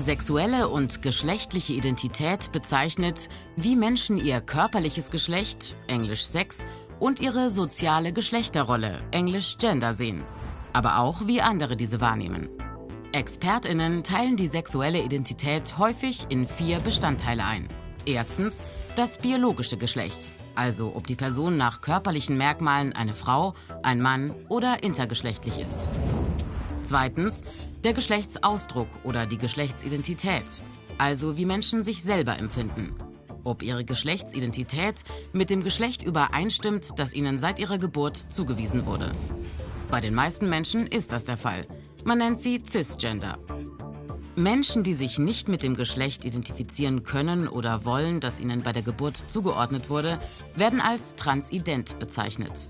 Sexuelle und geschlechtliche Identität bezeichnet, wie Menschen ihr körperliches Geschlecht, englisch Sex, und ihre soziale Geschlechterrolle, englisch Gender sehen, aber auch wie andere diese wahrnehmen. Expertinnen teilen die sexuelle Identität häufig in vier Bestandteile ein. Erstens das biologische Geschlecht, also ob die Person nach körperlichen Merkmalen eine Frau, ein Mann oder intergeschlechtlich ist. Zweitens der Geschlechtsausdruck oder die Geschlechtsidentität, also wie Menschen sich selber empfinden. Ob ihre Geschlechtsidentität mit dem Geschlecht übereinstimmt, das ihnen seit ihrer Geburt zugewiesen wurde. Bei den meisten Menschen ist das der Fall. Man nennt sie Cisgender. Menschen, die sich nicht mit dem Geschlecht identifizieren können oder wollen, das ihnen bei der Geburt zugeordnet wurde, werden als transident bezeichnet.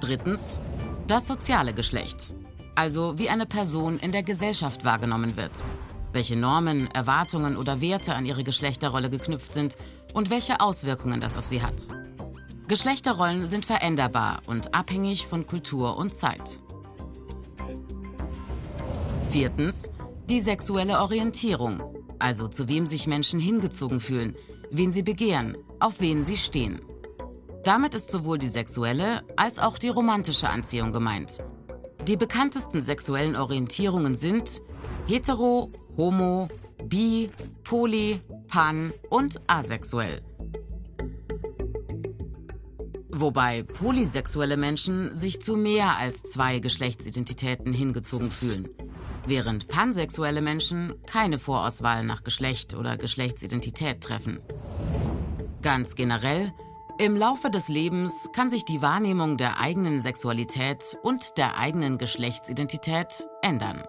Drittens das soziale Geschlecht also wie eine Person in der Gesellschaft wahrgenommen wird, welche Normen, Erwartungen oder Werte an ihre Geschlechterrolle geknüpft sind und welche Auswirkungen das auf sie hat. Geschlechterrollen sind veränderbar und abhängig von Kultur und Zeit. Viertens. Die sexuelle Orientierung, also zu wem sich Menschen hingezogen fühlen, wen sie begehren, auf wen sie stehen. Damit ist sowohl die sexuelle als auch die romantische Anziehung gemeint. Die bekanntesten sexuellen Orientierungen sind hetero, homo, bi, poly, pan und asexuell. Wobei polysexuelle Menschen sich zu mehr als zwei Geschlechtsidentitäten hingezogen fühlen, während pansexuelle Menschen keine Vorauswahl nach Geschlecht oder Geschlechtsidentität treffen. Ganz generell im Laufe des Lebens kann sich die Wahrnehmung der eigenen Sexualität und der eigenen Geschlechtsidentität ändern.